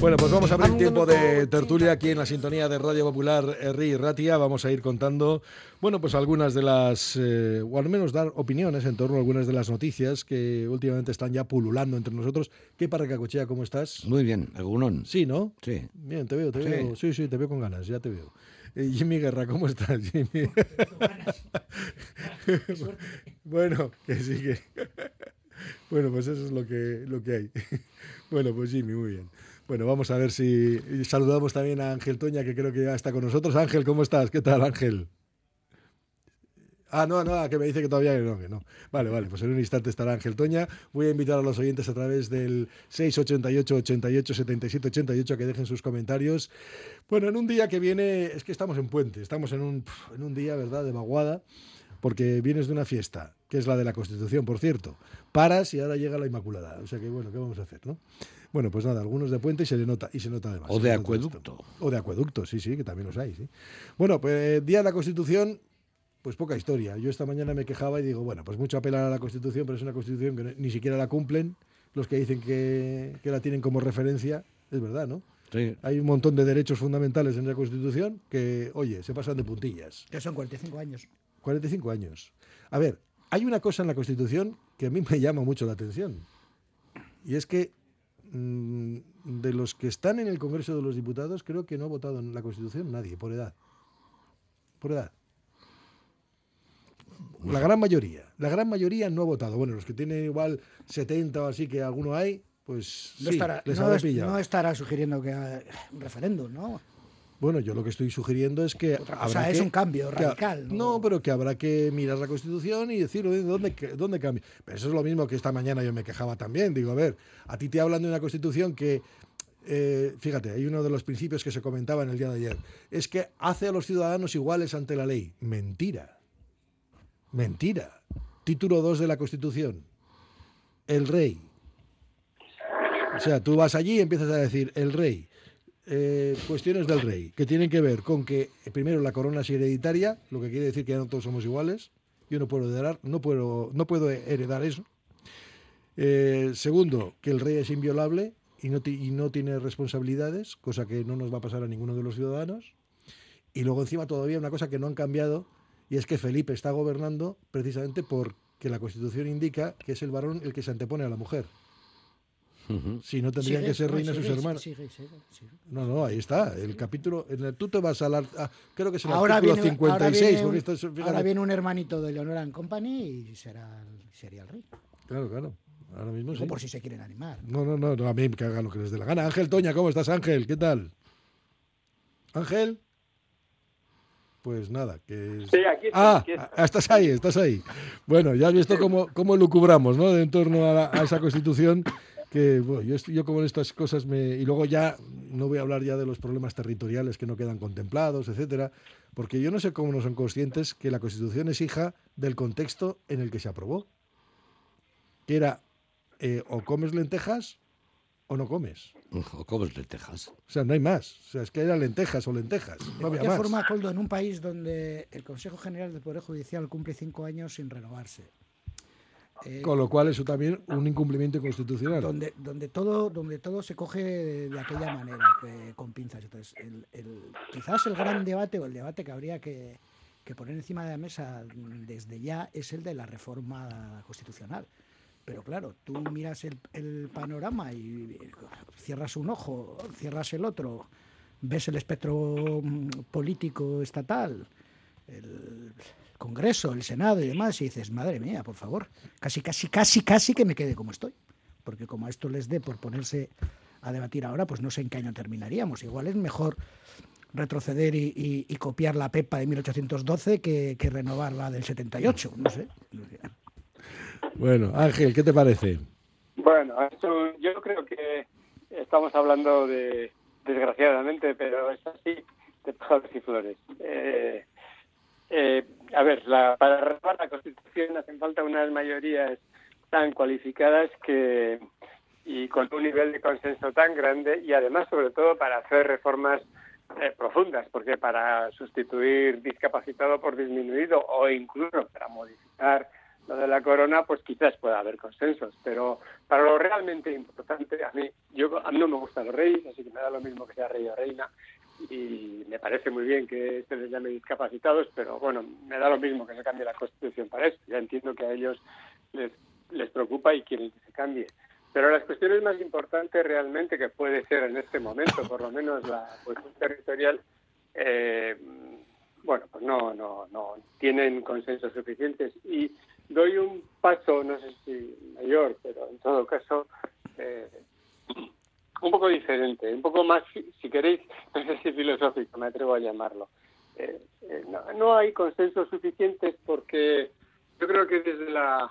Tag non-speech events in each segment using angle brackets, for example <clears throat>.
Bueno, pues vamos a abrir tiempo de tertulia aquí en la sintonía de Radio Popular Herri Ratia. Vamos a ir contando, bueno, pues algunas de las, eh, o al menos dar opiniones en torno a algunas de las noticias que últimamente están ya pululando entre nosotros. ¿Qué para Cacochea, cómo estás? Muy bien, algunón. Sí, ¿no? Sí. Bien, te veo, te veo. Sí, sí, te veo con ganas, ya te veo. Eh, Jimmy Guerra, ¿cómo estás, Jimmy? <laughs> bueno, que sí que... bueno, pues eso es lo que, lo que hay. <laughs> bueno, pues Jimmy, muy bien. Bueno, vamos a ver si saludamos también a Ángel Toña, que creo que ya está con nosotros. Ángel, ¿cómo estás? ¿Qué tal, Ángel? Ah, no, no, que me dice que todavía no, que no. Vale, vale, pues en un instante estará Ángel Toña. Voy a invitar a los oyentes a través del 688 88 77 88 a que dejen sus comentarios. Bueno, en un día que viene, es que estamos en puente, estamos en un, en un día, ¿verdad?, de vaguada, porque vienes de una fiesta, que es la de la Constitución, por cierto. Paras y ahora llega la Inmaculada. O sea que, bueno, ¿qué vamos a hacer, no? Bueno, pues nada, algunos de puente y se le nota, y se nota además. O de acueducto. O de acueducto, sí, sí, que también los hay, sí. Bueno, pues Día de la Constitución, pues poca historia. Yo esta mañana me quejaba y digo, bueno, pues mucho apelar a la Constitución, pero es una Constitución que ni siquiera la cumplen los que dicen que, que la tienen como referencia. Es verdad, ¿no? Sí. Hay un montón de derechos fundamentales en la Constitución que, oye, se pasan de puntillas. Que son 45 años. 45 años. A ver, hay una cosa en la Constitución que a mí me llama mucho la atención. Y es que mm, de los que están en el Congreso de los Diputados, creo que no ha votado en la Constitución nadie, por edad. Por edad. La gran mayoría. La gran mayoría no ha votado. Bueno, los que tienen igual 70 o así, que alguno hay, pues No, sí, estará, les no habrá es- no estará sugiriendo que haga un referéndum, ¿no? Bueno, yo lo que estoy sugiriendo es que. Otra habrá cosa es que- un cambio que- radical. No, pero que habrá que mirar la Constitución y decir dónde, dónde cambia. Pero eso es lo mismo que esta mañana yo me quejaba también. Digo, a ver, a ti te hablan de una Constitución que. eh, fíjate, hay uno de los principios que se comentaba en el día de ayer. Es que hace a los ciudadanos iguales ante la ley. Mentira. Mentira. Título 2 de la Constitución. El rey. O sea, tú vas allí y empiezas a decir el rey. Eh, cuestiones del rey, que tienen que ver con que, eh, primero, la corona es hereditaria, lo que quiere decir que ya no todos somos iguales. Yo no puedo heredar, no puedo, no puedo heredar eso. Eh, segundo, que el rey es inviolable y no, ti- y no tiene responsabilidades, cosa que no nos va a pasar a ninguno de los ciudadanos. Y luego encima todavía una cosa que no han cambiado, y es que Felipe está gobernando precisamente porque la Constitución indica que es el varón el que se antepone a la mujer. Si no, tendrían Sigue, que ser no, reinas sus hermanos. sigue, sigue, sigue. No, no, ahí está. El capítulo. En el, tú te vas a la. ah, creo que es el Ahora artículo viene, 56. ahora, viene un, esto es- fíjate. ahora viene un hermanito de Leonora en Company y será, sería el rey. Claro, claro. Ahora mismo Digo, sí. por si se quieren animar. No, no, no, no, a mí que hagan lo que les dé la gana. Ángel Toña, ¿cómo estás, Ángel? ¿Qué tal? Ángel. Pues nada, que es- Sí, aquí estoy, Ah, aquí estoy. ah, estás ahí, estás ahí. Bueno, ya has visto cómo, cómo lucubramos, ¿no? En torno a, la- a esa constitución que, bueno, yo, estoy- yo como en estas cosas me... Y luego ya, no voy a hablar ya de los problemas territoriales que no quedan contemplados, etcétera, porque yo no sé cómo no son conscientes que la constitución es hija del contexto en el que se aprobó. Que era, eh, o comes lentejas o no comes. O comes lentejas. O sea, no hay más. O sea, es que eran lentejas o lentejas. De No había cualquier más. forma, Coldo, en un país donde el Consejo General del Poder Judicial cumple cinco años sin renovarse, eh, Con lo cual eso también un incumplimiento constitucional. donde, donde, todo, donde todo se coge de, de aquella manera, que- con pinzas. Entonces, el- el- quizás el gran debate o el debate que habría que, que poner encima de la mesa desde ya es el de la reforma constitucional. Pero claro, tú miras el, el panorama y eh, cierras un ojo, cierras el otro, ves el espectro mm, político estatal, el Congreso, el Senado y demás, y dices, madre mía, por favor, casi, casi, casi, casi que me quede como estoy. Porque como a esto les dé por ponerse a debatir ahora, pues no sé en qué año terminaríamos. Igual es mejor retroceder y, copiar la PEPA de 1812 que, que renovar la del 78, no sé. Bueno, Ángel, ¿qué te parece? Bueno, eso yo creo que estamos hablando de, desgraciadamente, pero es así, de pájaros y flores. Eh, eh, a ver, la, para renovar la Constitución hacen falta unas mayorías tan cualificadas que y con un nivel de consenso tan grande y además, sobre todo, para hacer reformas eh, profundas, porque para sustituir discapacitado por disminuido o incluso para modificar lo de la corona, pues quizás pueda haber consensos, pero para lo realmente importante, a mí, yo a mí no me gustan los reyes, así que me da lo mismo que sea rey o reina, y me parece muy bien que se les llame discapacitados, pero bueno, me da lo mismo que se cambie la Constitución para eso. Ya entiendo que a ellos les, les preocupa y quieren que se cambie. Pero las cuestiones más importantes realmente que puede ser en este momento, por lo menos la cuestión territorial, eh, bueno, pues no, no, no tienen consensos suficientes. Y doy un paso, no sé si mayor, pero en todo caso, eh, un poco diferente, un poco más, si queréis, <laughs> no sé si filosófico, me atrevo a llamarlo. Eh, eh, no, no hay consensos suficientes porque yo creo que desde la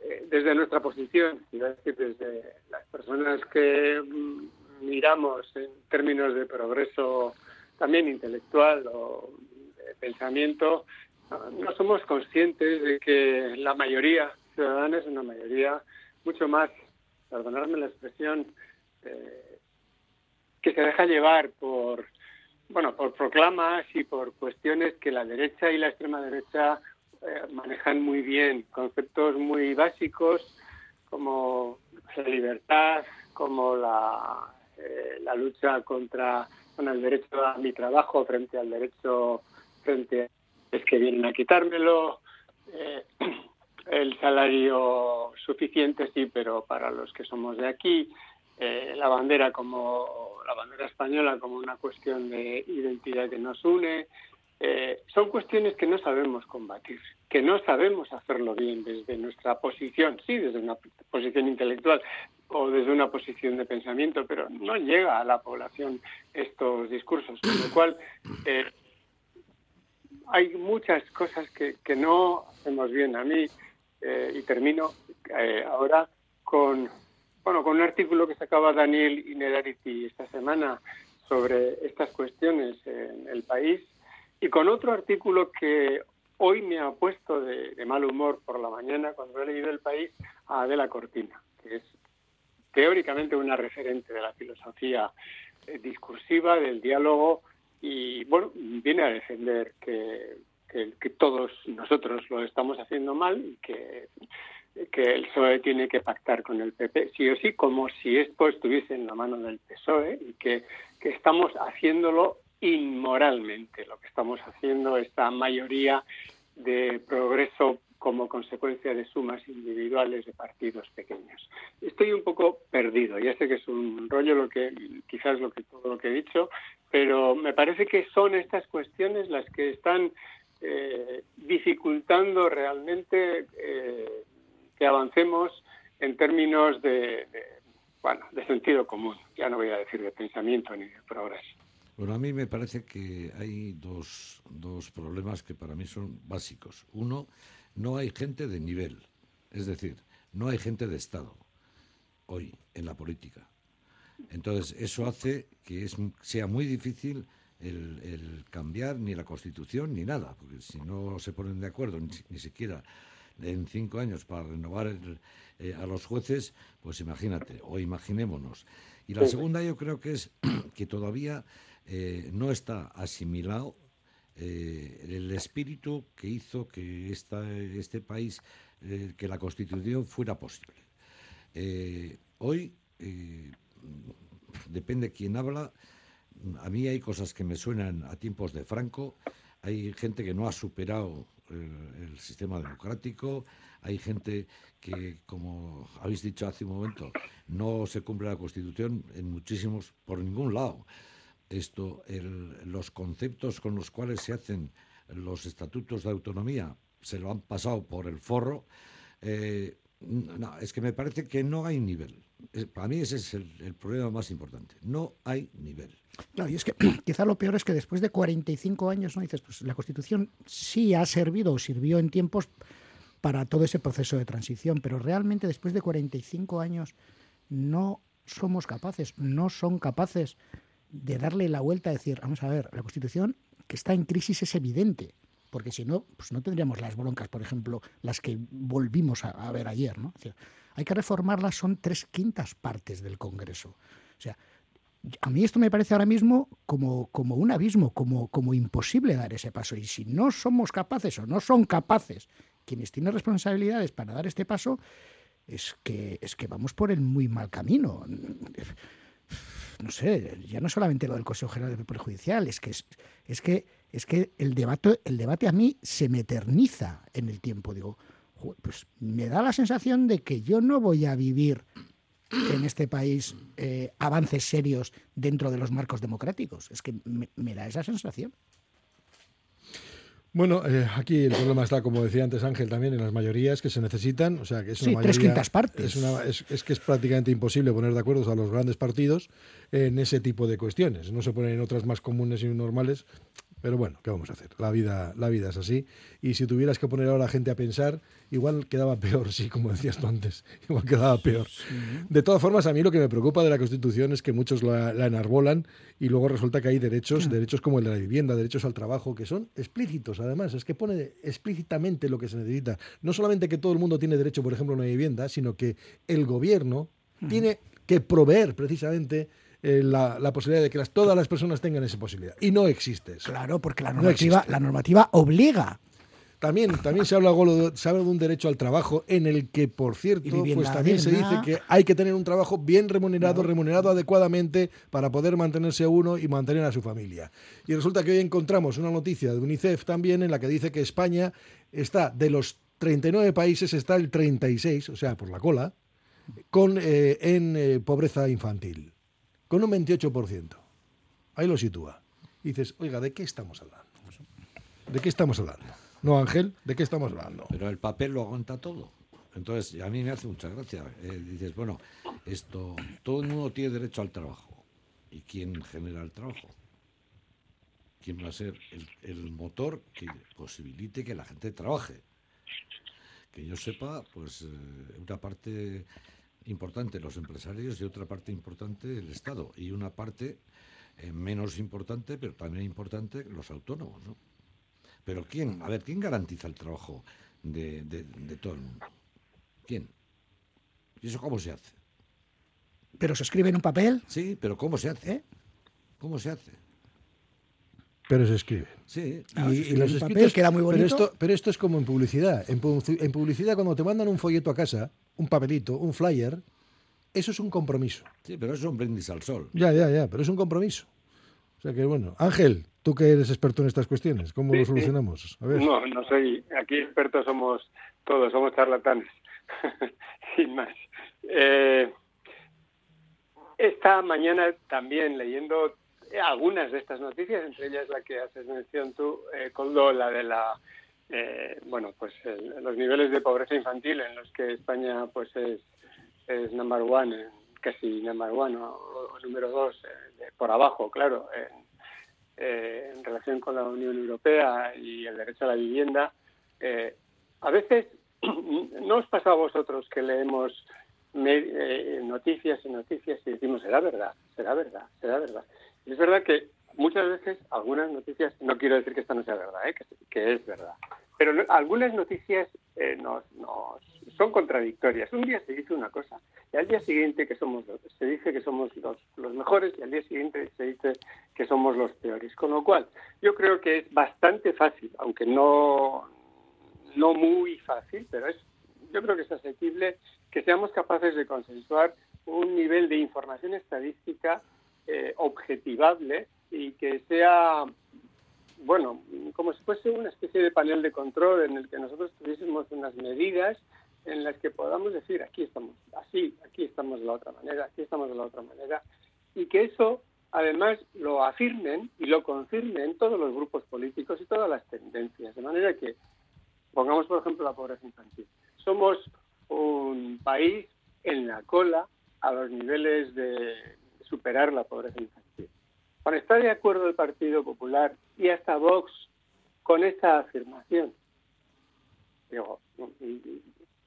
eh, desde nuestra posición, desde las personas que mm, miramos en términos de progreso también intelectual o de pensamiento, no somos conscientes de que la mayoría ciudadana es una mayoría mucho más, perdonadme la expresión, eh, que se deja llevar por bueno por proclamas y por cuestiones que la derecha y la extrema derecha eh, manejan muy bien. Conceptos muy básicos como la libertad como la, eh, la lucha contra con el derecho a mi trabajo frente al derecho frente a es que vienen a quitármelo eh, <clears throat> el salario suficiente sí pero para los que somos de aquí eh, la bandera como la bandera española como una cuestión de identidad que nos une eh, son cuestiones que no sabemos combatir, que no sabemos hacerlo bien desde nuestra posición, sí, desde una posición intelectual o desde una posición de pensamiento, pero no llega a la población estos discursos, con lo cual hay muchas cosas que, que no hacemos bien. A mí, eh, y termino eh, ahora con, bueno, con un artículo que sacaba Daniel Inedariti esta semana sobre estas cuestiones en el país y con otro artículo que hoy me ha puesto de, de mal humor por la mañana cuando he leído El País a Adela Cortina, que es teóricamente una referente de la filosofía eh, discursiva, del diálogo, y bueno, viene a defender que, que, todos nosotros lo estamos haciendo mal y que, que el PSOE tiene que pactar con el PP, sí o sí, como si esto estuviese en la mano del PSOE y que, que estamos haciéndolo inmoralmente, lo que estamos haciendo, esta mayoría de progreso como consecuencia de sumas individuales de partidos pequeños. Estoy un poco perdido, ya sé que es un rollo lo que quizás lo que todo lo que he dicho, pero me parece que son estas cuestiones las que están eh, dificultando realmente eh, que avancemos en términos de, de, bueno, de sentido común. Ya no voy a decir de pensamiento ni de progreso. Bueno, a mí me parece que hay dos, dos problemas que para mí son básicos. Uno, no hay gente de nivel, es decir, no hay gente de Estado hoy en la política. Entonces, eso hace que es, sea muy difícil el, el, cambiar ni la Constitución ni nada, porque si no se ponen de acuerdo ni, ni siquiera en cinco años para renovar el, eh, a los jueces, pues imagínate, o imaginémonos. Y la segunda yo creo que es <clears throat> que todavía eh, no está asimilado eh, el espíritu que hizo que esta, este país, eh, que la Constitución fuera posible. Eh, hoy, eh, depende quién habla, a mí hay cosas que me suenan a tiempos de Franco, hay gente que no ha superado el, el sistema democrático, hay gente que, como habéis dicho hace un momento, no se cumple la Constitución en muchísimos, por ningún lado esto, el, los conceptos con los cuales se hacen los estatutos de autonomía se lo han pasado por el forro. Eh, No, es que me parece que no hay nivel. Para mí ese es el, problema más importante. No hay nivel. No, y es que <clears throat> quizá lo peor es que después de 45 años, ¿no? Dices, pues la Constitución sí ha servido o sirvió en tiempos para todo ese proceso de transición, pero realmente después de 45 años no somos capaces, no son capaces de darle la vuelta a decir, vamos a ver, la Constitución que está en crisis es evidente, porque si no, pues no tendríamos las broncas, por ejemplo, las que volvimos a, ver ayer, ¿no? hay que reformarlas, son tres quintas partes del Congreso. O sea, a mí esto me parece ahora mismo como, como un abismo, como, como imposible dar ese paso. Y si no somos capaces o no son capaces quienes tienen responsabilidades para dar este paso, es que, es que vamos por el muy mal camino. No sé, ya no solamente lo del Consejo General del Poder Judicial, es que, es, que, es que el, debate, el debate a mí se me eterniza en el tiempo. Digo, pues me da la sensación de que yo no voy a vivir en este país eh, avances serios dentro de los marcos democráticos. Es que me da esa sensación. Bueno, eh, aquí el problema está, como decía antes Ángel, también en las mayorías que se necesitan. O sea, que es una sí, tres quintas partes. Es, es, que es prácticamente imposible poner de acuerdo a los grandes partidos en ese tipo de cuestiones. No se ponen en otras más comunes y normales pero bueno, ¿qué vamos a hacer? La vida, la vida es así. Y si tuvieras que poner ahora a la gente a pensar, igual quedaba <laughs> peor, sí, como decías tú antes, igual quedaba peor. De todas formas, a mí lo que me preocupa de la Constitución es que muchos la, enarbolan y luego resulta que hay derechos, derechos como el de la vivienda, derechos al trabajo, que son explícitos además, es que pone explícitamente lo que se necesita. No solamente que todo el mundo tiene derecho, por ejemplo, a una vivienda, sino que el gobierno tiene que proveer precisamente eh, la, posibilidad de que las, todas las personas tengan esa posibilidad. Y no existe eso. Claro, porque la normativa, la normativa obliga. También, también se, habla, se habla de un derecho al trabajo en el que, por cierto, pues también se dice que hay que tener un trabajo bien remunerado, remunerado adecuadamente para poder mantenerse uno y mantener a su familia. Y resulta que hoy encontramos una noticia de UNICEF también en la que dice que España está, de los 39 países, está el 36, o sea, por la cola, con, eh, en eh, pobreza infantil con un 28%. Ahí lo sitúa. Dices, oiga, ¿de qué estamos hablando? ¿De qué estamos hablando? No, Ángel, ¿de qué estamos hablando? Pero el papel lo aguanta todo. Entonces, a mí me hace mucha gracia. Eh, dices, bueno, esto, todo el mundo tiene derecho al trabajo. ¿Y quién genera el trabajo? ¿Quién va a ser el, motor que posibilite que la gente trabaje? Que yo sepa, pues eh, una parte importante los empresarios y otra parte importante el Estado. Y una parte eh, menos importante, pero también importante, los autónomos, ¿no? Pero ¿quién? A ver, ¿quién garantiza el trabajo de, de, todo el mundo? ¿Quién? ¿Y eso cómo se hace? ¿Pero se escribe en un papel? Sí, pero ¿cómo se hace? ¿Eh? ¿Cómo se hace? Pero se escribe. Sí. y, los papel queda muy bonito. Pero esto, pero esto es como en publicidad. En, en publicidad, cuando te mandan un folleto a casa, un papelito, un flyer, eso es un compromiso. Sí, pero eso es un brindis al sol. Ya, ya, ya, pero es un compromiso. O sea que bueno, Ángel, tú que eres experto en estas cuestiones, ¿cómo lo solucionamos? No, no soy, aquí expertos somos todos, somos charlatanes, <laughs> sin más. Eh, esta mañana también leyendo algunas de estas noticias, entre ellas la que haces mención tú, eh, Coldo, la de la eh, bueno, pues los niveles de pobreza infantil en los que España pues es, es number one, casi number one o, número dos, eh, por abajo, claro, eh, en relación con la Unión Europea y el derecho a la vivienda. a veces <clears throat> no os pasa a vosotros que leemos noticias y noticias y decimos, será verdad, será verdad, será verdad. Es verdad que muchas veces algunas noticias, no quiero decir que esta no sea verdad, ¿eh? que, es verdad, pero algunas noticias eh, nos, son contradictorias. Un día se dice una cosa y al día siguiente que somos se dice que somos los, los mejores y al día siguiente se dice que somos los peores. Con lo cual, yo creo que es bastante fácil, aunque no, no muy fácil, pero es yo creo que es asequible que seamos capaces de consensuar un nivel de información estadística eh, objetivable y que sea, bueno, como si fuese una especie de panel de control en el que nosotros tuviésemos unas medidas en las que podamos decir, aquí estamos así, aquí estamos de la otra manera, aquí estamos de la otra manera, y que eso además lo afirmen y lo confirmen todos los grupos políticos y todas las tendencias, de manera que, pongamos por ejemplo la pobreza infantil, somos un país en la cola a los niveles de superar la pobreza infantil. Cuando está de acuerdo el Partido Popular y hasta Vox con esta afirmación, digo,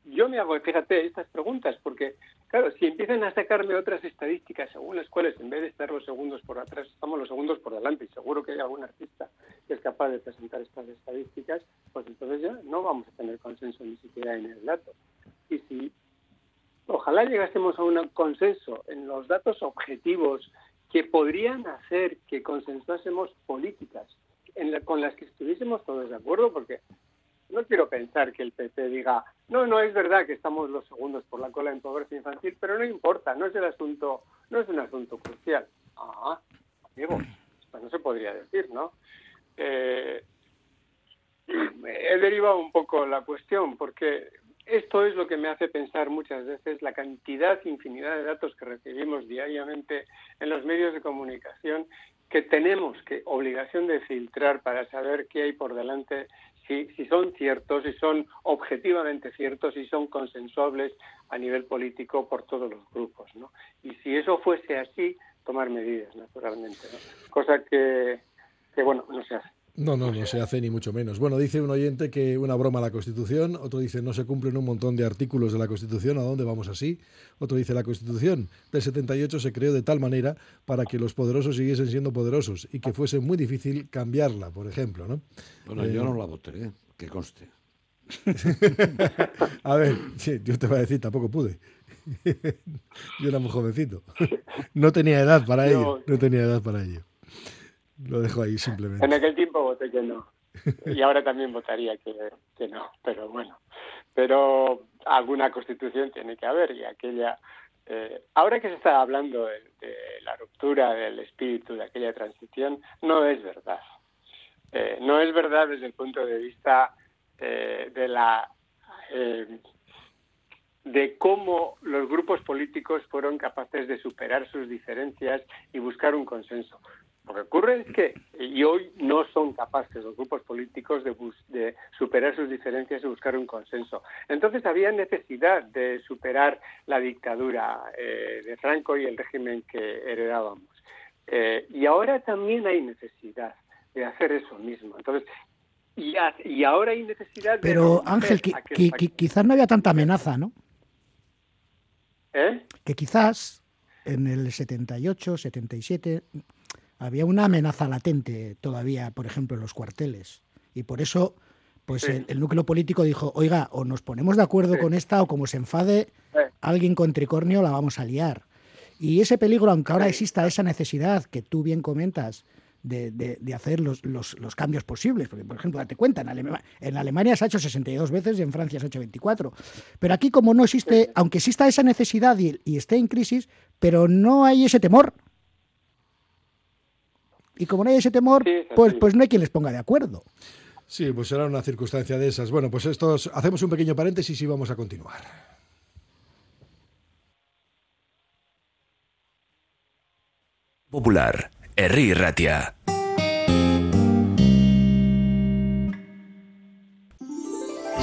yo me hago, fíjate, estas preguntas, porque, claro, si empiezan a sacarme otras estadísticas según las cuales, en vez de estar los segundos por atrás, estamos los segundos por delante, y seguro que hay algún artista que es capaz de presentar estas estadísticas, pues entonces ya no vamos a tener consenso ni siquiera en el dato. Y si ojalá llegásemos a un consenso en los datos objetivos que podrían hacer que consensuásemos políticas con las que estuviésemos todos de acuerdo, porque no quiero pensar que el PP diga, no, no es verdad que estamos los segundos por la cola en pobreza infantil, pero no importa, no es el asunto, no es un asunto crucial. Ah, amigo, pues no se podría decir, ¿no? Eh, <clears throat> he derivado un poco la cuestión porque esto es lo que me hace pensar muchas veces la cantidad, infinidad de datos que recibimos diariamente en los medios de comunicación que tenemos que obligación de filtrar para saber qué hay por delante si, si son ciertos, si son objetivamente ciertos, si son consensuables a nivel político por todos los grupos. ¿no? Y si eso fuese así, tomar medidas, naturalmente. Cosa que, que, bueno, no se hace. No, no, no se hace ni mucho menos. Bueno, dice un oyente que una broma a la Constitución, otro dice no se cumplen un montón de artículos de la Constitución, ¿a dónde vamos así? Otro dice la Constitución del 78 se creó de tal manera para que los poderosos siguiesen siendo poderosos y que fuese muy difícil cambiarla, por ejemplo, ¿no? Bueno, yo no la voté, ¿eh? que conste. <laughs> a ver, sí, yo te voy a decir, tampoco pude. <laughs> yo era muy jovencito. <laughs> No tenía edad para ello, no tenía edad para ello. Lo dejo ahí simplemente. En aquel tiempo voté que no. Y ahora también votaría que, que no, pero bueno. Pero alguna constitución tiene que haber y aquella... Eh, ahora que se está hablando de, la ruptura del espíritu de aquella transición, no es verdad. Eh, no es verdad desde el punto de vista eh, de la de cómo los grupos políticos fueron capaces de superar sus diferencias y buscar un consenso. Lo que ocurre es que y hoy no son capaces los grupos políticos de, de, superar sus diferencias y buscar un consenso. Entonces había necesidad de superar la dictadura eh, de Franco y el régimen que heredábamos. Eh, y ahora también hay necesidad de hacer eso mismo. Entonces, y, y ahora hay necesidad Pero, Ángel, quizás no había tanta amenaza, ¿no? ¿Eh? Que quizás en el 78, 77 había una amenaza latente todavía, por ejemplo, en los cuarteles. Y por eso, pues el, núcleo político dijo, oiga, o nos ponemos de acuerdo con esta, o como se enfade alguien con tricornio, la vamos a liar. Y ese peligro, aunque ahora exista esa necesidad que tú bien comentas, de, de, hacer los, los, los, cambios posibles. Porque, por ejemplo, date cuenta, en, Alemania, en Alemania se ha hecho 62 veces y en Francia se ha hecho 24. Pero aquí, como no existe, aunque exista esa necesidad y, y esté en crisis, pero no hay ese temor y como no hay ese temor, pues, pues no hay quien les ponga de acuerdo. Sí, pues será una circunstancia de esas. Bueno, pues estos, hacemos un pequeño paréntesis y vamos a continuar. Popular, Herri Ratia.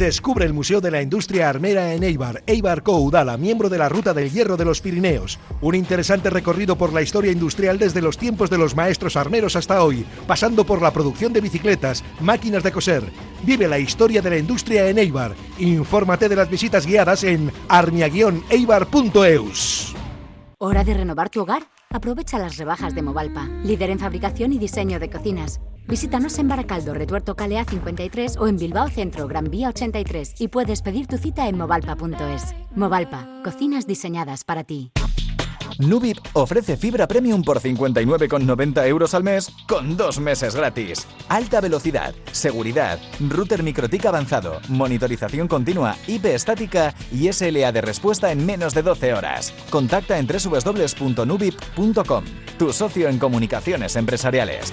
Descubre el Museo de la Industria Armera en Eibar, Eibar Coudala, miembro de la Ruta del Hierro de los Pirineos. Un interesante recorrido por la historia industrial desde los tiempos de los maestros armeros hasta hoy, pasando por la producción de bicicletas, máquinas de coser. Vive la historia de la industria en Eibar. Infórmate de las visitas guiadas en armia-eibar.eus. ¿Hora de renovar tu hogar? Aprovecha las rebajas de Movalpa, líder en fabricación y diseño de cocinas. Visítanos en Baracaldo, Retuerto Calea 53 o en Bilbao Centro, Gran Vía 83 y puedes pedir tu cita en movalpa.es. Movalpa, cocinas diseñadas para ti. Nubip ofrece fibra premium por 59,90 euros al mes con dos meses gratis. Alta velocidad, seguridad, router microtic avanzado, monitorización continua, IP estática y SLA de respuesta en menos de 12 horas. Contacta en www.nubip.com, tu socio en comunicaciones empresariales.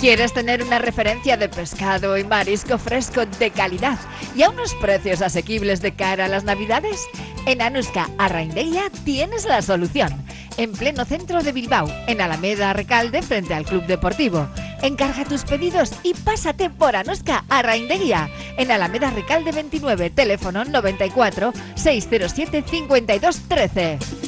¿Quieres tener una referencia de pescado y marisco fresco de calidad y a unos precios asequibles de cara a las navidades? En Anuska Arraindeia tienes la solución. En pleno centro de Bilbao, en Alameda Recalde, frente al Club Deportivo. Encarga tus pedidos y pásate por Anuska Arraindeia. En Alameda Recalde 29, teléfono 94 607 5213.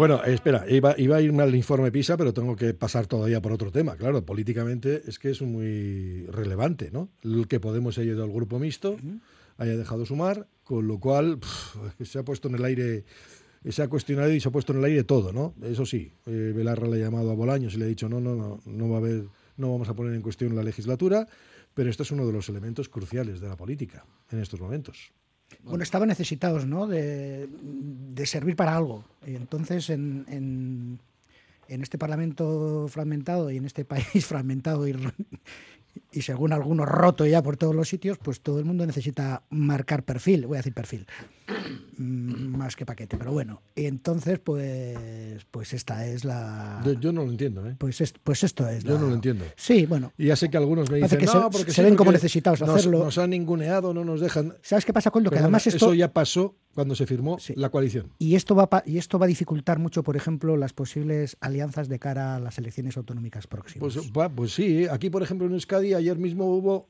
Bueno, espera, iba, iba a irme al informe PISA, pero tengo que pasar todavía por otro tema. Claro, políticamente es que es muy relevante, ¿no? El que Podemos haya ido al grupo mixto, haya dejado sumar, con lo cual pff, se ha puesto en el aire, se ha cuestionado y se ha puesto en el aire todo, ¿no? Eso sí, eh, Belarra le ha llamado a Bolaños y le ha dicho, no, no, no, no va a haber, no vamos a poner en cuestión la legislatura, pero este es uno de los elementos cruciales de la política en estos momentos. Bueno, estaban necesitados, ¿no? De, servir para algo. Y entonces, en, en, en, este Parlamento fragmentado y en este <laughs> país fragmentado y, y según algunos roto ya por todos los sitios, pues todo el mundo necesita marcar perfil, voy a decir perfil, más que paquete, pero bueno. Y entonces, pues, pues esta es la... Yo, yo no lo entiendo, ¿eh? Pues, es, pues esto es Yo la- no lo entiendo. Sí, bueno. Y ya sé que algunos me dicen, que no, se- porque se ven como necesitados nos, hacerlo". Nos han ninguneado, no nos dejan... ¿Sabes qué pasa, Coldo? Que Perdona, además esto... Eso ya pasó cuando se firmó la coalición. Y esto, va, pa- y esto va a dificultar mucho, por ejemplo, las posibles alianzas de cara a las elecciones autonómicas próximas. Pues, pues sí, aquí por ejemplo en Euskadi ayer mismo hubo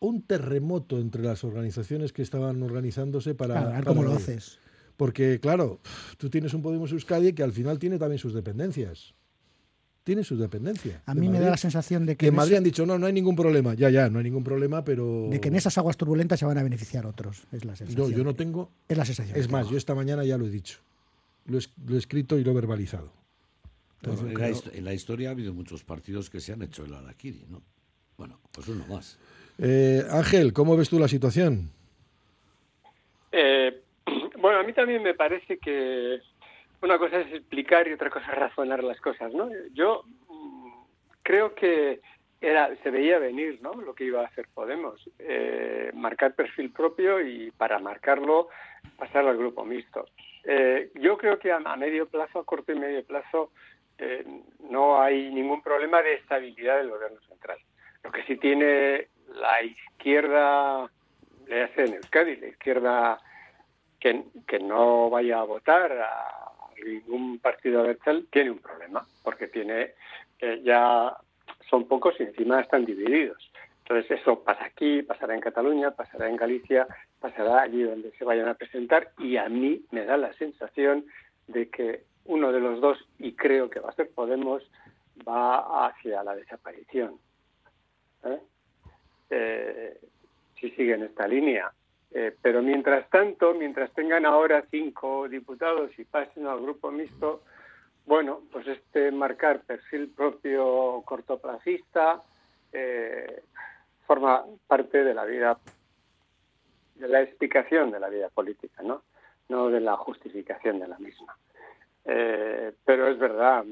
un terremoto entre las organizaciones que estaban organizándose para... Claro, a ver para cómo lo haces. Porque claro, tú tienes un Podemos Euskadi que al final tiene también sus dependencias. Tiene sus dependencias. A de mí me da la sensación de que Que en Madrid ese- han dicho, no, no hay ningún problema. Ya, ya, no hay ningún problema, pero... de que en esas aguas turbulentas se van a beneficiar otros. Es la Yo, sensación. yo no tengo... Es la sensación. Es más, yo esta mañana ya lo he dicho. Lo he, lo he escrito y lo he verbalizado. Bueno, Entonces, en, la en la historia ha habido muchos partidos que se han hecho el Araquiri, ¿no? Bueno, pues uno más. Eh, Ángel, ¿cómo ves tú la situación? Eh, <clears throat> bueno, a mí también me parece que una cosa es explicar y otra cosa es razonar las cosas, ¿no? Yo mm, creo que era se veía venir, ¿no? Lo que iba a hacer Podemos, eh, marcar perfil propio y para marcarlo pasar al grupo mixto. Eh, yo creo que a, medio plazo, a corto y medio plazo, eh, no hay ningún problema de estabilidad del gobierno central. Lo que sí tiene la izquierda, le hace en Euskadi, la izquierda que, que no vaya a votar a ningún partido Berchel tiene un problema, porque tiene eh, ya son pocos y encima están divididos. Entonces eso pasa aquí, pasará en Cataluña, pasará en Galicia, pasará allí donde se vayan a presentar y a mí me da la sensación de que uno de los dos, y creo que va a ser Podemos, va hacia la desaparición. ¿eh? Eh, si siguen esta línea. Eh, pero mientras tanto, mientras tengan ahora cinco diputados y pasen al grupo mixto, bueno, pues este marcar perfil propio cortoplacista forma parte de la vida, de la explicación de la vida política, ¿no? No de la justificación de la misma. pero es verdad,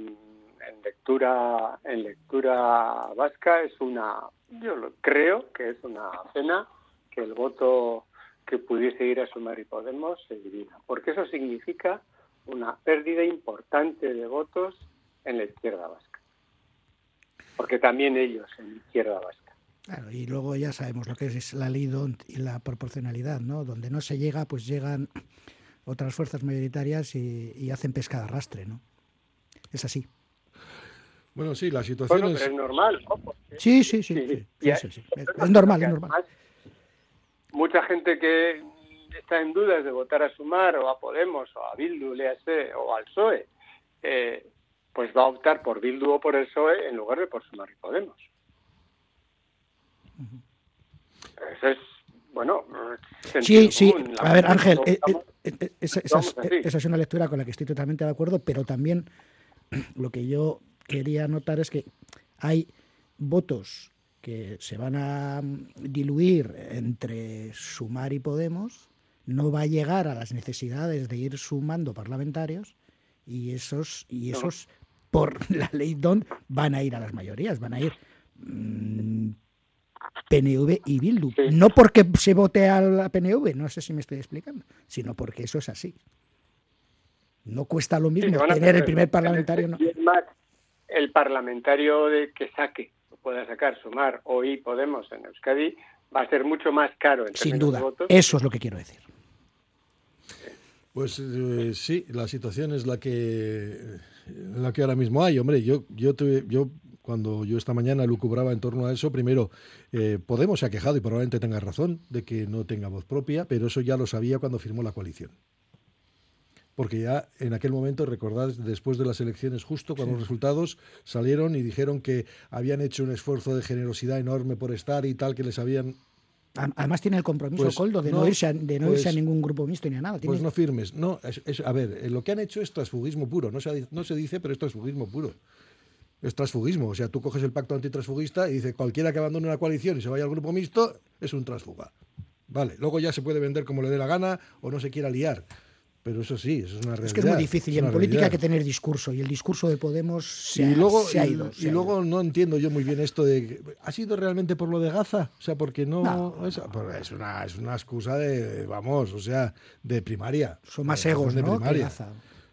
en lectura en lectura vasca es una yo creo que es una pena que el voto que pudiese ir a Sumar y Podemos se divida porque eso significa una pérdida importante de votos en la izquierda vasca. Porque también ellos en la izquierda vasca. Claro y luego ya sabemos lo que es la ley DONT y la proporcionalidad no donde no se llega pues llegan otras fuerzas mayoritarias y, y hacen pesca de arrastre no es así bueno, sí, la situación es... normal, Sí, sí, sí. Es, normal, es normal. Mucha gente que está en dudas de votar a Sumar o a Podemos o a Bildu, léase, o al PSOE, eh, pues va a optar por Bildu o por el PSOE en lugar de por Sumar y Podemos. Eso es, bueno... Sí, sí. A ver, Ángel, eh, eh, esa, esa es una lectura con la que estoy totalmente de acuerdo, pero también lo que yo quería notar es que hay votos que se van a diluir entre Sumar y Podemos, no va a llegar a las necesidades de ir sumando parlamentarios y esos y esos por <laughs> la ley DON van a ir a las mayorías, van a ir mm, PNV y Bildu. No porque se vote a la PNV, no sé si me estoy explicando, sino porque eso es así. No cuesta lo mismo tener el primer parlamentario. No el parlamentario de que saque, o pueda sacar, sumar hoy Podemos en Euskadi, va a ser mucho más caro. En Sin duda, eso es lo que quiero decir. Pues eh, sí, la situación es la que la que ahora mismo hay. Hombre, yo yo yo cuando yo esta mañana lucubraba en torno a eso, primero eh, Podemos se ha quejado y probablemente tenga razón de que no tenga voz propia, pero eso ya lo sabía cuando firmó la coalición porque ya en aquel momento, recordad, después de las elecciones, justo cuando los resultados salieron y dijeron que habían hecho un esfuerzo de generosidad enorme por estar y tal, que les habían Además tiene el compromiso, pues Coldo, de no, irse, a, de no irse a pues ningún grupo mixto ni a nada. Pues no firmes. No, a ver, eh, lo que han hecho es transfugismo puro. No se, no se dice, pero es transfugismo puro. Es transfugismo. O sea, tú coges el pacto antitransfugista y dice cualquiera que abandone una coalición y se vaya al grupo mixto es un transfuga. Vale, luego ya se puede vender como le dé la gana o no se quiera liar. Pero eso sí, eso es una realidad. Es que es muy difícil y en política hay que tener discurso y el discurso de Podemos se, y luego, ha, ido. y, luego no entiendo yo muy bien esto de... ¿Ha sido realmente por lo de Gaza? O sea, porque no... Pues es, una, es una excusa de, vamos, o sea, de primaria. Son más egos, de primaria.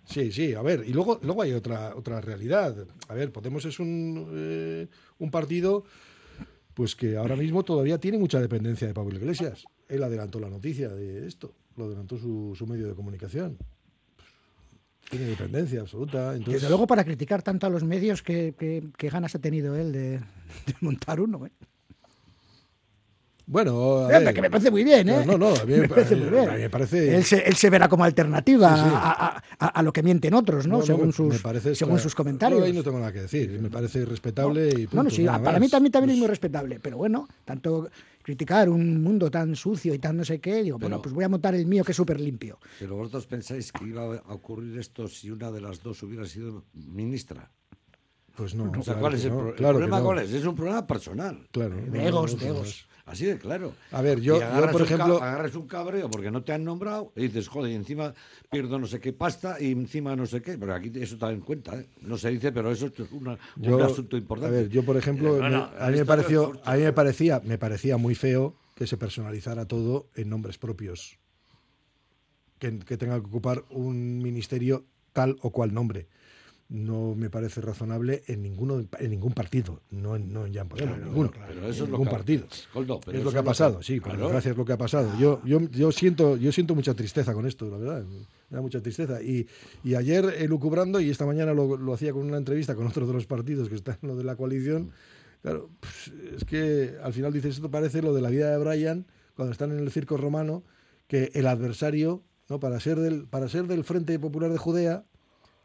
Sí, sí, a ver, y luego, luego hay otra, otra realidad. A ver, Podemos es un, eh, un partido pues que ahora mismo todavía tiene mucha dependencia de Pablo Iglesias. Él adelantó la noticia de esto lo adelantó su, su medio de comunicación. Tiene dependencia absoluta. Desde luego, para criticar tanto a los medios, ¿qué, ganas ha tenido él de, montar uno? ¿eh? Bueno, que me parece muy bien, ¿eh? No, no, a mí <laughs> me, parece muy bien. me parece... Él, se, él, se, verá como alternativa A, a, lo que mienten otros, ¿no? según sus, según sus comentarios. Yo ahí no tengo nada que decir. Me parece respetable y punto, sí, para mí también, también es muy respetable. Pero bueno, tanto criticar un mundo tan sucio y tan no sé qué, digo, bueno, pues voy a montar el mío que es súper limpio. Pero vosotros pensáis que iba a ocurrir esto si una de las dos hubiera sido ministra. Pues no. ¿cuál es el, problema? ¿Cuál es? Es un problema personal. Claro. De egos, de egos. Así de claro. A ver, yo, yo por ejemplo. agarras un cabreo porque no te han nombrado y dices, joder, y encima pierdo no sé qué pasta y encima no sé qué. Pero aquí eso está en cuenta, ¿eh? No se dice, pero eso es un asunto importante. A ver, yo por ejemplo, a, mí me pareció, a mí me parecía, me parecía muy feo que se personalizara todo en nombres propios. Que, que tenga que ocupar un ministerio tal o cual nombre no me parece razonable en ninguno en ningún partido, no en, no en Jean ninguno, pero eso es ningún lo que, partido. es lo que ha pasado, sí, pero gracias lo que ha pasado. Yo, yo, yo siento, yo siento mucha tristeza con esto, la verdad, me da mucha tristeza. Y, y ayer eh, lucubrando, y esta mañana lo, lo, hacía con una entrevista con otro de los partidos que está en lo de la coalición, claro, pues, es que al final dices, esto parece lo de la vida de Brian, cuando están en el circo romano, que el adversario, ¿no? para, ser del, para ser del Frente Popular de Judea,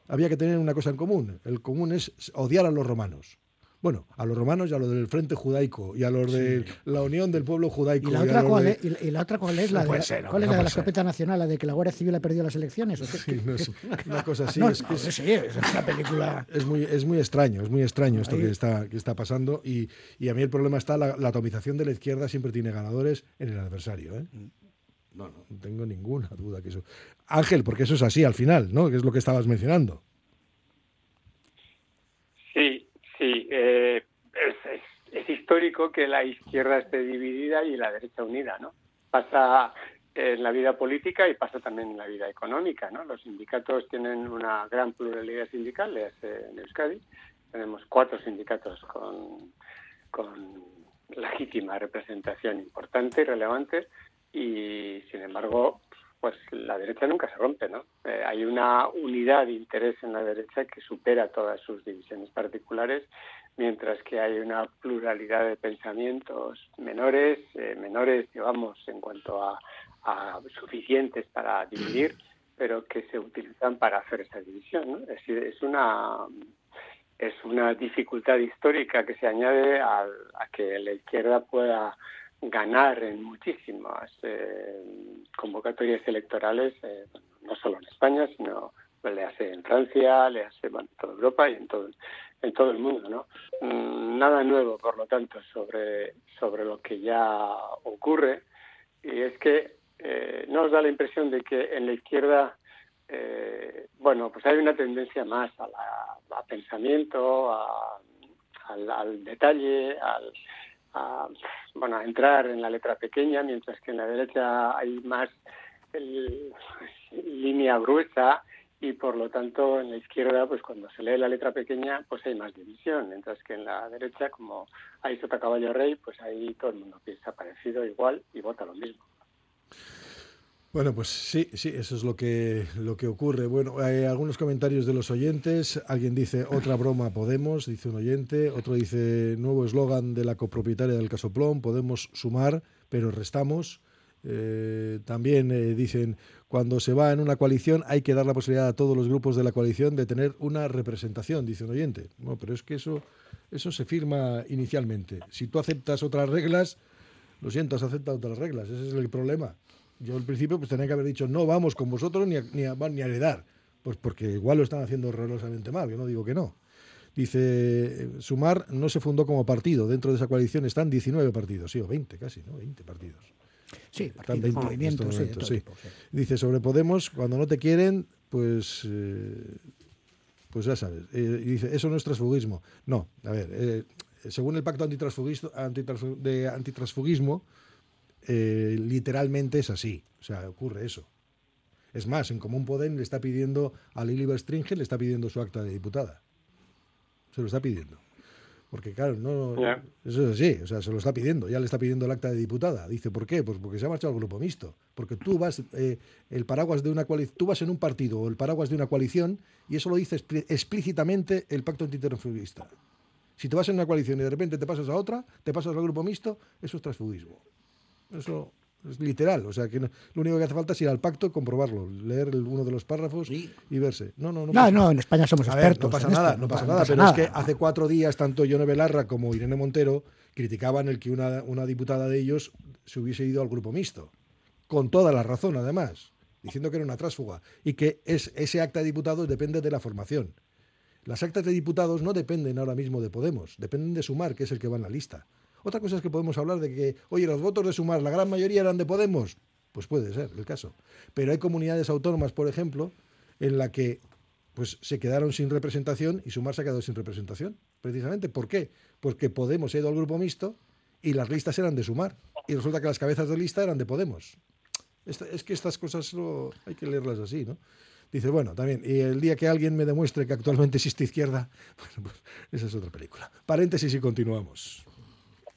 había que tener una cosa en común. El común es odiar a los romanos. Bueno, a los romanos y a los del Frente Judaico y a los de la Unión del Pueblo Judaico. ¿Y la, otra, cuál, es, ¿Y la otra cuál es? la de, ser, ¿Cuál es la de la escopeta nacional? ¿La de que la Guardia Civil ha perdido las elecciones? ¿o <laughs> qué? Sí, no es una cosa así. Es, no, es, sí, es una película... Es muy, es muy extraño, es muy extraño esto que está, que está pasando y, y a mí el problema está, la, la atomización de la izquierda siempre tiene ganadores en el adversario. ¿eh? No, no, no tengo ninguna duda que eso... Ángel, porque eso es así al final, ¿no? Que es lo que estabas mencionando. Sí, sí. Eh, es, es, es, histórico que la izquierda esté dividida y la derecha unida, ¿no? Pasa en la vida política y pasa también en la vida económica, ¿no? Los sindicatos tienen una gran pluralidad sindical, en Euskadi. Tenemos cuatro sindicatos con, con legítima representación importante y relevante y, sin embargo, pues la derecha nunca se rompe, ¿no? Eh, hay una unidad de interés en la derecha que supera todas sus divisiones particulares, mientras que hay una pluralidad de pensamientos menores, eh, menores, digamos, en cuanto a, suficientes para dividir, pero que se utilizan para hacer esa división. Es, es una es una dificultad histórica que se añade a que la izquierda pueda ganar en muchísimas eh, convocatorias electorales, eh, no solo en España, sino le hace en Francia, le hace en toda Europa y en todo en todo el mundo, ¿no? Mm, nada nuevo, por lo tanto, sobre sobre lo que ya ocurre y es que eh, no os da la impresión de que en la izquierda eh, bueno, pues hay una tendencia más a, la, pensamiento, a, al, al, detalle, al, a, bueno, a entrar en la letra pequeña, mientras que en la derecha hay más el, línea gruesa y por lo tanto en la izquierda, pues cuando se lee la letra pequeña, pues hay más división, mientras que en la derecha, como hay sota caballo rey, pues ahí todo el mundo piensa parecido, igual y vota lo mismo. Bueno, pues sí, sí, eso es lo que, lo que ocurre. Bueno, hay algunos comentarios de los oyentes. Alguien dice, otra broma Podemos, dice un oyente. Otro dice, nuevo eslogan de la copropietaria del Casoplón, podemos sumar, pero restamos. Eh, también eh, dicen, cuando se va en una coalición hay que dar la posibilidad a todos los grupos de la coalición de tener una representación, dice un oyente. No, pero es que eso, eso se firma inicialmente. Si tú aceptas otras reglas, lo siento, has aceptado otras reglas, ese es el problema. Yo al principio pues tenía que haber dicho no vamos con vosotros ni a, ni a, ni a heredar, pues porque igual lo están haciendo horrorosamente mal, yo no digo que no. Dice, Sumar no se fundó como partido, dentro de esa coalición están 19 partidos, sí, o 20 casi, ¿no? 20 partidos. Sí, partidos, 20, movimientos, momento, sí, sí. Tipo, sí, Dice, sobre Podemos, cuando no te quieren, pues... Eh, pues ya sabes. Eh, y dice, eso no es transfugismo. No, a ver, eh, según el pacto antitransfugismo, antitransfugismo, eh, literalmente es así. O sea, ocurre eso. Es más, en Común Podem le está pidiendo a Lili Berstringer, le está pidiendo su acta de diputada. Se lo está pidiendo. Porque claro, no, yeah. eso es así, o sea, se lo está pidiendo, ya le está pidiendo el acta de diputada. Dice, ¿por qué? Pues porque se ha marchado al grupo mixto. Porque tú vas, eh, el paraguas de una coalición, tú vas en un partido o el paraguas de una coalición y eso lo dice explícitamente el pacto antiterrorista. Si te vas en una coalición y de repente te pasas a otra, te pasas al grupo mixto, eso es transfugismo. Eso es literal. O sea, que no, lo único que hace falta es ir al pacto, comprobarlo, leer el, uno de los párrafos sí. y verse. No, no, no. No, no, en España somos a expertos. Ver, no pasa nada, esto, no pasa nada. Pero nada. es que hace cuatro días, tanto Yone Belarra como Irene Montero criticaban el que una, una diputada de ellos se hubiese ido al grupo mixto. Con toda la razón, además. Diciendo que era una trásfuga. Y que es, ese acta de diputados depende de la formación. Las actas de diputados no dependen ahora mismo de Podemos, dependen de Sumar, que es el que va en la lista. Otra cosa es que podemos hablar de que, oye, los votos de Sumar, la gran mayoría eran de Podemos. Pues puede ser el caso. Pero hay comunidades autónomas, por ejemplo, en la que pues se quedaron sin representación y Sumar se ha quedado sin representación. Precisamente, ¿por qué? Porque Podemos ha ido al grupo mixto y las listas eran de Sumar. Y resulta que las cabezas de lista eran de Podemos. Es que estas cosas hay que leerlas así, ¿no? Dice, bueno, también, y el día que alguien me demuestre que actualmente existe izquierda, <laughs> pues esa es otra película. Paréntesis y continuamos.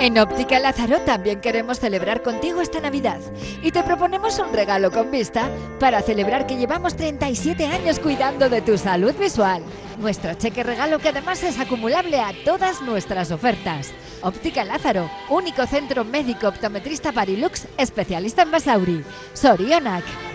En Óptica Lázaro también queremos celebrar contigo esta Navidad y te proponemos un regalo con vista para celebrar que llevamos 37 años cuidando de tu salud visual. Nuestro cheque regalo que además es acumulable a todas nuestras ofertas. Óptica Lázaro, único centro médico optometrista Parilux, especialista en Basauri. Sorionac.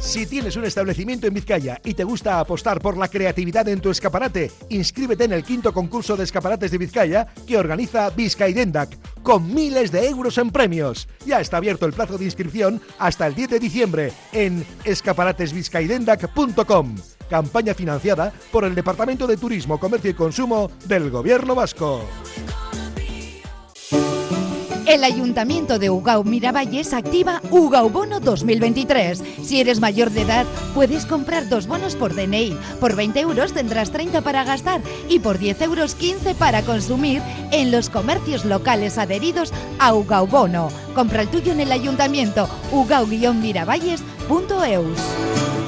Si tienes un establecimiento en Vizcaya y te gusta apostar por la creatividad en tu escaparate, inscríbete en el quinto concurso de escaparates de Vizcaya que organiza Vizcaidendac, con miles de euros en premios. Ya está abierto el plazo de inscripción hasta el 10 de diciembre en escaparatesvizcaidendac.com. Campaña financiada por el Departamento de Turismo, Comercio y Consumo del Gobierno Vasco. El Ayuntamiento de Ugao Miravalles activa Ugao Bono 2023. Si eres mayor de edad, puedes comprar dos bonos por DNI. Por 20 euros tendrás 30 para gastar y por 10 euros 15 para consumir en los comercios locales adheridos a Ugao Bono. Compra el tuyo en el Ayuntamiento ugao-miravalles.eus.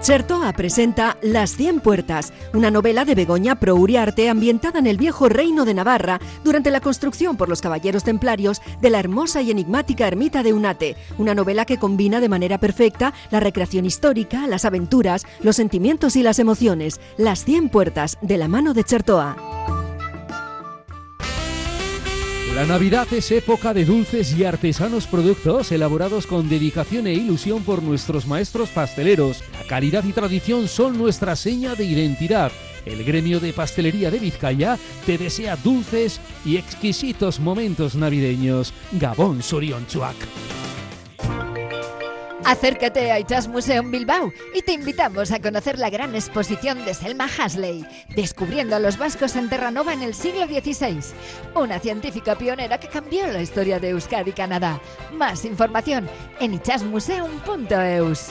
Chertoa presenta Las Cien Puertas, una novela de Begoña Pro Uriarte ambientada en el viejo reino de Navarra durante la construcción por los caballeros templarios de la hermosa y enigmática ermita de Unate, una novela que combina de manera perfecta la recreación histórica, las aventuras, los sentimientos y las emociones. Las Cien Puertas, de la mano de Chertoa. La Navidad es época de dulces y artesanos productos elaborados con dedicación e ilusión por nuestros maestros pasteleros. La calidad y tradición son nuestra seña de identidad. El gremio de pastelería de Vizcaya te desea dulces y exquisitos momentos navideños. Gabón Surionchuac. Acércate a Itas Museum Bilbao y te invitamos a conocer la gran exposición de Selma Hasley, descubriendo a los vascos en Terranova en el siglo XVI. Una científica pionera que cambió la historia de Euskadi y Canadá. Más información en ichasmuseum.eus.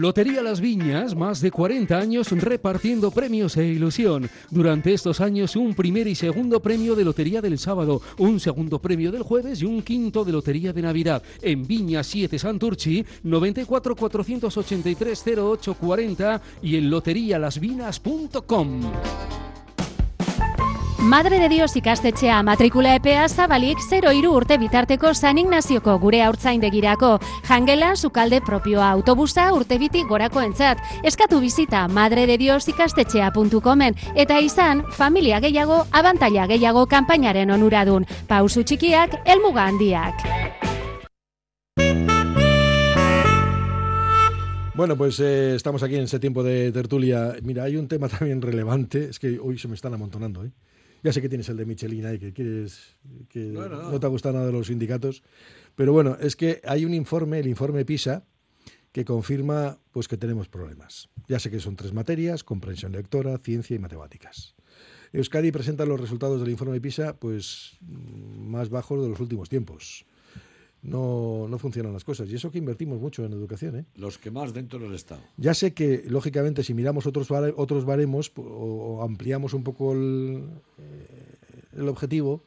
Lotería Las Viñas, más de 40 años repartiendo premios e ilusión. Durante estos años, un primer y segundo premio de Lotería del sábado, un segundo premio del jueves y un quinto de Lotería de Navidad. En Viña 7 Santurchi, 94 483 0840 y en loterialasvinas.com. Madre de Dios ikastetxea matrikula epea zabalik 0 iru urte bitarteko San Ignazioko gure haurtzaindegirako. Jangela, sukalde propioa autobusa urte biti gorako entzat. Eskatu bizita madredediosikastetxea.comen eta izan familia gehiago, abantaila gehiago kanpainaren onuradun. Pausu txikiak, elmuga handiak. Bueno, pues eh, estamos aquí en ese tiempo de tertulia. Mira, hay un tema también relevante, es que hoy se me están amontonando, ¿eh? Ya sé que tienes el de Michelin ahí, que quieres que No, no. no te ha gustado nada de los sindicatos, pero bueno, es que hay un informe, el informe PISA, que confirma pues que tenemos problemas. Ya sé que son tres materias, comprensión lectora, ciencia y matemáticas. Euskadi presenta los resultados del informe PISA pues más bajos de los últimos tiempos. No, no funcionan las cosas. Y eso que invertimos mucho en educación, ¿eh? Los que más dentro del Estado. Ya sé que, lógicamente, si miramos otros, bare- otros baremos o, o ampliamos un poco el, eh, el objetivo,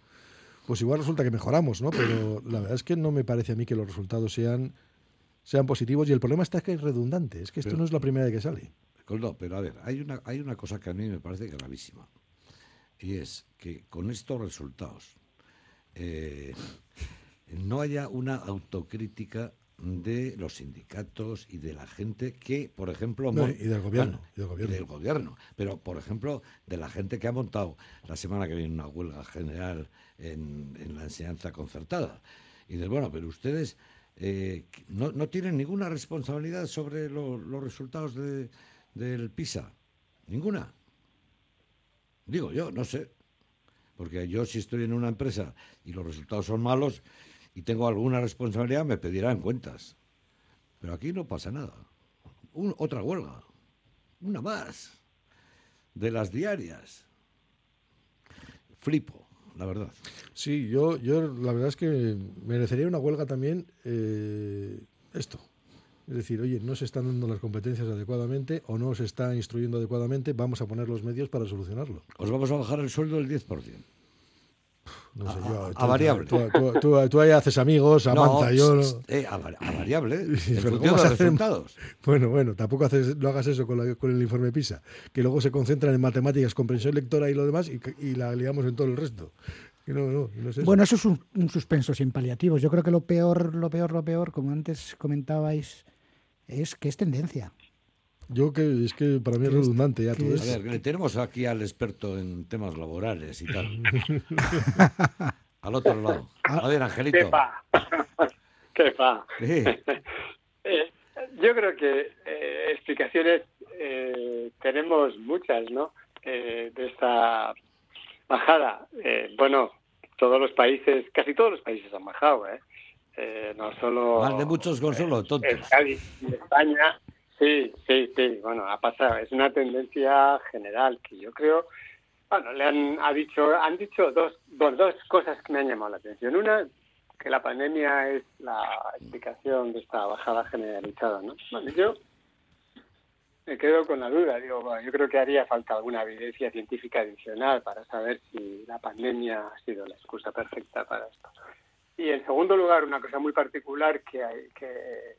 pues igual resulta que mejoramos, ¿no? Pero la verdad es que no me parece a mí que los resultados sean, sean positivos y el problema está que es redundante. Es que esto Pero- no es la primera vez que sale. No, pero a ver, hay una, hay una cosa que a mí me parece gravísima. y es que con estos resultados eh, no haya una autocrítica de los sindicatos y de la gente que, por ejemplo... No, mon- y del gobierno, Bueno, y del gobierno. del gobierno. Pero, por ejemplo, de la gente que ha montado la semana que viene una huelga general en, en la enseñanza concertada. Y dices, bueno, pero ustedes eh, no, no tienen ninguna responsabilidad sobre lo- los resultados de, del PISA. Ninguna. Digo yo, no sé. Porque yo si estoy en una empresa y los resultados son malos y tengo alguna responsabilidad, me pedirán cuentas. Pero aquí no pasa nada. Un- otra huelga. Una más. De las diarias. Flipo, la verdad. Sí, yo, yo la verdad es que merecería una huelga también eh, esto. Es decir, oye, no se están dando las competencias adecuadamente o no se está instruyendo adecuadamente, vamos a poner los medios para solucionarlo. Os vamos a bajar el sueldo del 10%. No sé, A- yo, a tú- variable. Tú, tú- tú- tú ahí haces amigos, Samantha, No, yo no. eh, a, var- a variable, <laughs> en Pero función ¿cómo de vas los a hacer- resultados. Bueno, bueno, tampoco haces, no hagas eso con, la- con el informe PISA, que luego se concentran en matemáticas, comprensión lectora y lo demás y, y la liamos en todo el resto. Que no, no, no es eso. Bueno, eso es un, un suspenso sin paliativos. Yo creo que lo peor, lo peor, lo peor, como antes comentabais, es que es tendencia. Yo que es que para mí es redundante ya todo A ver, le tenemos aquí al experto en temas laborales y tal. <laughs> al otro lado. A ver, Angelito. ¿Qué pa? <laughs> ¿Qué pa? Sí. <laughs> Eh, yo creo que eh, explicaciones eh, tenemos muchas, ¿no? Eh, de esta bajada. Eh, bueno, todos los países, casi todos los países han bajado, ¿eh? Eh, no solo Más de muchos consuelo, tontos. España. Sí, sí, sí. Bueno, ha pasado. Es una tendencia general que yo creo. Bueno, le han ha dicho, han dicho dos, bueno, dos cosas que me han llamado la atención. Una, que la pandemia es la explicación de esta bajada generalizada, ¿no? Bueno, yo me quedo con la duda. Digo, bueno, yo creo que haría falta alguna evidencia científica adicional para saber si la pandemia ha sido la excusa perfecta para esto. Y en segundo lugar, una cosa muy particular que, hay, que,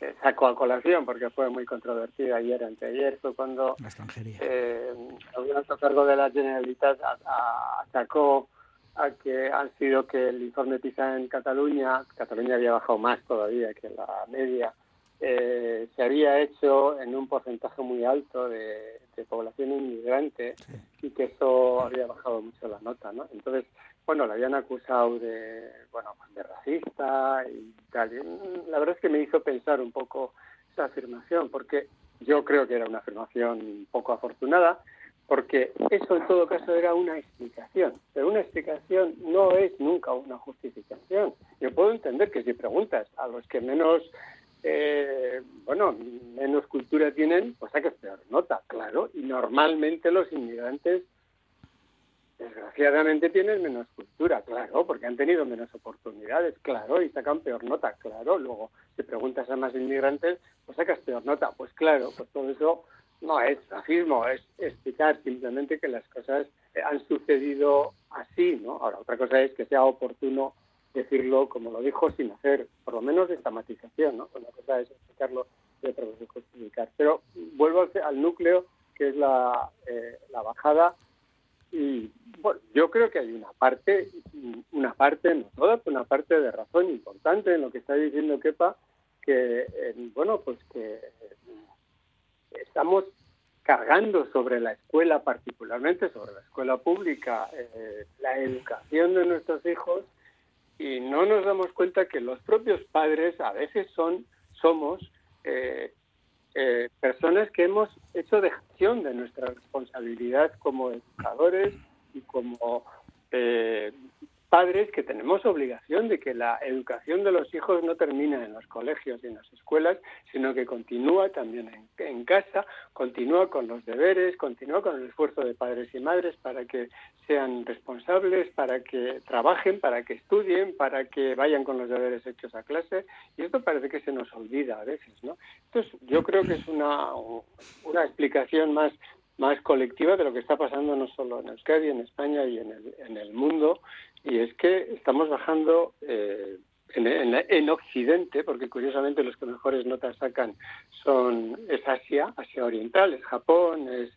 que saco a colación porque fue muy controvertida ayer, anteayer, fue cuando La eh, el alto cargo de la Generalitat a- a- a que han sido que el informe PISA en Cataluña, Cataluña había bajado más todavía que la media, eh, se había hecho en un porcentaje muy alto de, de población inmigrante y que eso había bajado mucho la nota, ¿no? Entonces, bueno, la habían acusado de, bueno, pues de racista y tal. Mm, La verdad es que me hizo pensar un poco esa afirmación, porque yo creo que era una afirmación poco afortunada, porque eso en todo caso era una explicación, pero una explicación no es nunca una justificación. Yo puedo entender que si preguntas a los que menos, eh, bueno, menos cultura tienen, pues sacas peor nota, claro, y normalmente los inmigrantes desgraciadamente tienen menos cultura, claro, porque han tenido menos oportunidades, claro, y sacan peor nota, claro. Luego, si preguntas a más inmigrantes, pues sacas peor nota, pues claro, pues todo eso no es racismo, es explicar simplemente que las cosas eh, han sucedido así, ¿no? Ahora, otra cosa es que sea oportuno decirlo como lo dijo sin hacer, por lo menos, esta matización, ¿no? Una cosa es explicarlo y otra cosa es justificar. Pero vuelvo al, al núcleo, que es la, eh, la bajada y bueno, yo creo que hay una parte, una parte, no toda, una parte de razón importante en lo que está diciendo Kepa, que, eh, bueno, pues que eh, estamos cargando sobre la escuela, particularmente sobre la escuela pública, eh, la educación de nuestros hijos y no nos damos cuenta que los propios padres a veces son, somos eh, eh, personas que hemos hecho dejación de nuestra responsabilidad como educadores y como eh, padres que tenemos obligación de que la educación de los hijos no termina en los colegios y en las escuelas, sino que continúa también en, en casa, continúa con los deberes, continúa con el esfuerzo de padres y madres para que sean responsables, para que trabajen, para que estudien, para que vayan con los deberes hechos a clase. Y esto parece que se nos olvida a veces, ¿no? Entonces, yo creo que es una, una explicación más más colectiva de lo que está pasando no solo en Euskadi, en España y en el, en el mundo, y es que estamos bajando eh, en, en, en, Occidente, porque curiosamente los que mejores notas sacan son es Asia, Asia Oriental, es Japón, es,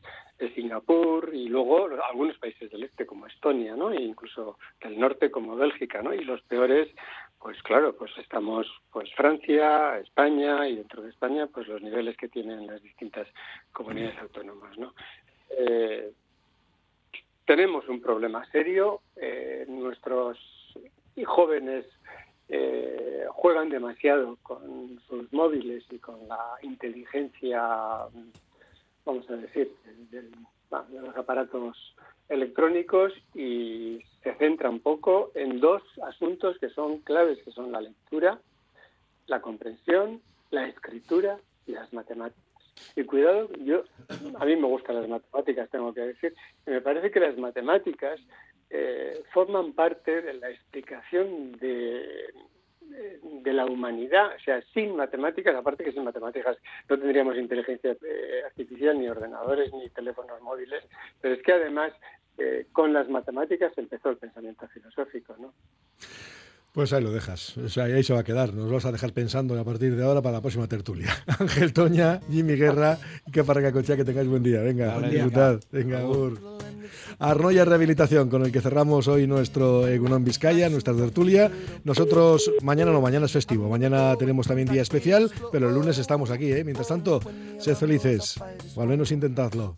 Singapur y luego algunos países del este como Estonia, ¿no? E incluso del norte como Bélgica, ¿no? Y los peores, pues claro, pues estamos pues Francia, España y dentro de España pues los niveles que tienen las distintas comunidades autónomas, ¿no? Eh, tenemos un problema serio, eh, nuestros jóvenes eh, juegan demasiado con sus móviles y con la inteligencia vamos a decir, de, los aparatos electrónicos y se centra un poco en dos asuntos que son claves, que son la lectura, la comprensión, la escritura y las matemáticas. Y cuidado, yo a mí me gustan las matemáticas, tengo que decir, y me parece que las matemáticas eh, forman parte de la explicación de, de la humanidad, o sea, sin matemáticas, aparte que sin matemáticas no tendríamos inteligencia eh, artificial, ni ordenadores, ni teléfonos móviles, pero es que además eh, con las matemáticas empezó el pensamiento filosófico, ¿no? Pues ahí lo dejas, o sea, ahí se va a quedar. Nos vas a dejar pensando a partir de ahora para la próxima tertulia. <laughs> Ángel Toña, Jimmy Guerra y que para que que tengáis buen día. Venga, vale, disfrutad. Venga, Arnoya Rehabilitación, con el que cerramos hoy nuestro Egunon Vizcaya, nuestra tertulia. Nosotros, mañana no, mañana es festivo. Mañana tenemos también día especial, pero el lunes estamos aquí, ¿eh? Mientras tanto, sed felices, o al menos intentadlo.